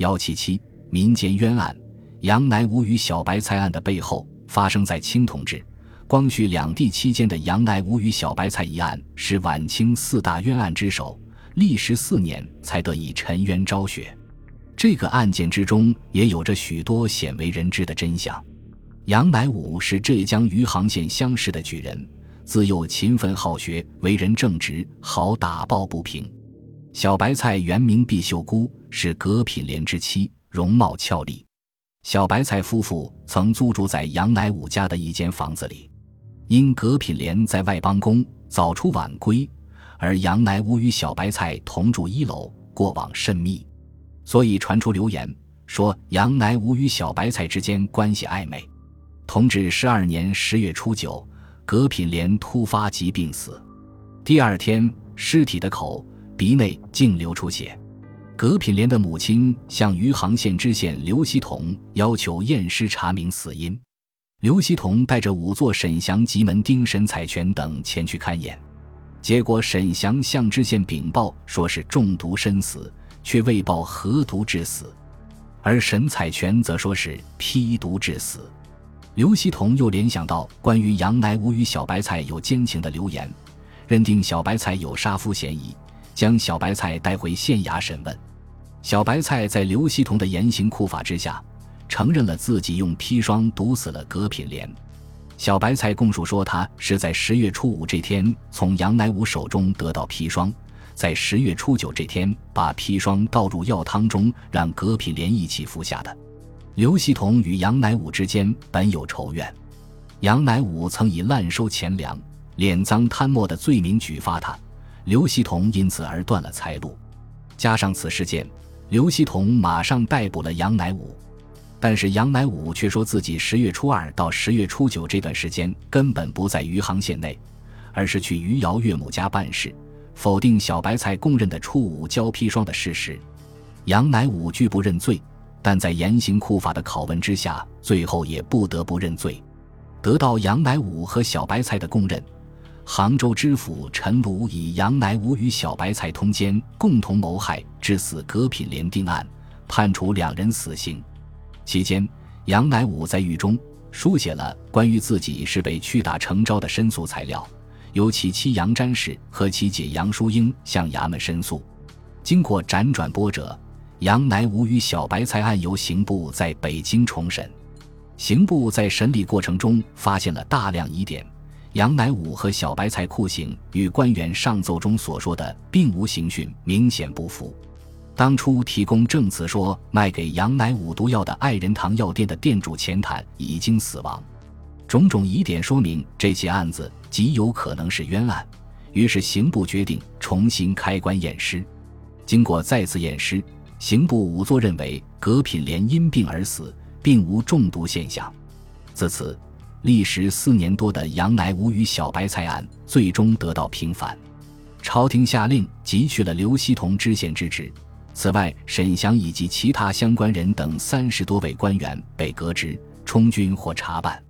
幺七七民间冤案，杨乃武与小白菜案的背后，发生在清同治、光绪两帝期间的杨乃武与小白菜一案，是晚清四大冤案之首，历时四年才得以沉冤昭雪。这个案件之中也有着许多鲜为人知的真相。杨乃武是浙江余杭县乡试的举人，自幼勤奋好学，为人正直，好打抱不平。小白菜原名毕秀姑，是葛品莲之妻，容貌俏丽。小白菜夫妇曾租住在杨乃武家的一间房子里，因葛品莲在外帮工，早出晚归，而杨乃武与小白菜同住一楼，过往甚密。所以传出流言，说杨乃武与小白菜之间关系暧昧。同治十二年十月初九，葛品莲突发疾病死。第二天，尸体的口、鼻内竟流出血。葛品莲的母亲向余杭县知县刘希同要求验尸查明死因。刘希同带着仵作沈祥、吉门丁、沈彩泉等前去勘验，结果沈祥向知县禀报说是中毒身死。却未报何毒致死，而沈彩泉则说是批毒致死。刘希同又联想到关于杨乃武与小白菜有奸情的流言，认定小白菜有杀夫嫌疑，将小白菜带回县衙审问。小白菜在刘希同的严刑酷法之下，承认了自己用砒霜毒死了葛品莲。小白菜供述说，他是在十月初五这天从杨乃武手中得到砒霜。在十月初九这天，把砒霜倒入药汤中，让葛品莲一起服下的。刘希同与杨乃武之间本有仇怨，杨乃武曾以滥收钱粮、敛赃贪墨的罪名举发他，刘希同因此而断了财路。加上此事件，刘希同马上逮捕了杨乃武，但是杨乃武却说自己十月初二到十月初九这段时间根本不在余杭县内，而是去余姚岳母家办事。否定小白菜供认的初五交砒霜的事实，杨乃武拒不认罪，但在严刑酷法的拷问之下，最后也不得不认罪。得到杨乃武和小白菜的供认，杭州知府陈鲁以杨乃武与小白菜通奸，共同谋害致死葛品莲定案，判处两人死刑。期间，杨乃武在狱中书写了关于自己是被屈打成招的申诉材料。由其妻杨詹氏和其姐杨淑英向衙门申诉，经过辗转波折，杨乃武与小白菜案由刑部在北京重审。刑部在审理过程中发现了大量疑点，杨乃武和小白菜酷刑与官员上奏中所说的并无刑讯明显不符。当初提供证词说卖给杨乃武毒药的爱仁堂药店的店主钱坦已经死亡。种种疑点说明这起案子极有可能是冤案，于是刑部决定重新开棺验尸。经过再次验尸，刑部仵作认为葛品莲因病而死，并无中毒现象。自此，历时四年多的杨乃武与小白菜案最终得到平反。朝廷下令汲取了刘希同知县之职。此外，沈祥以及其他相关人等三十多位官员被革职、充军或查办。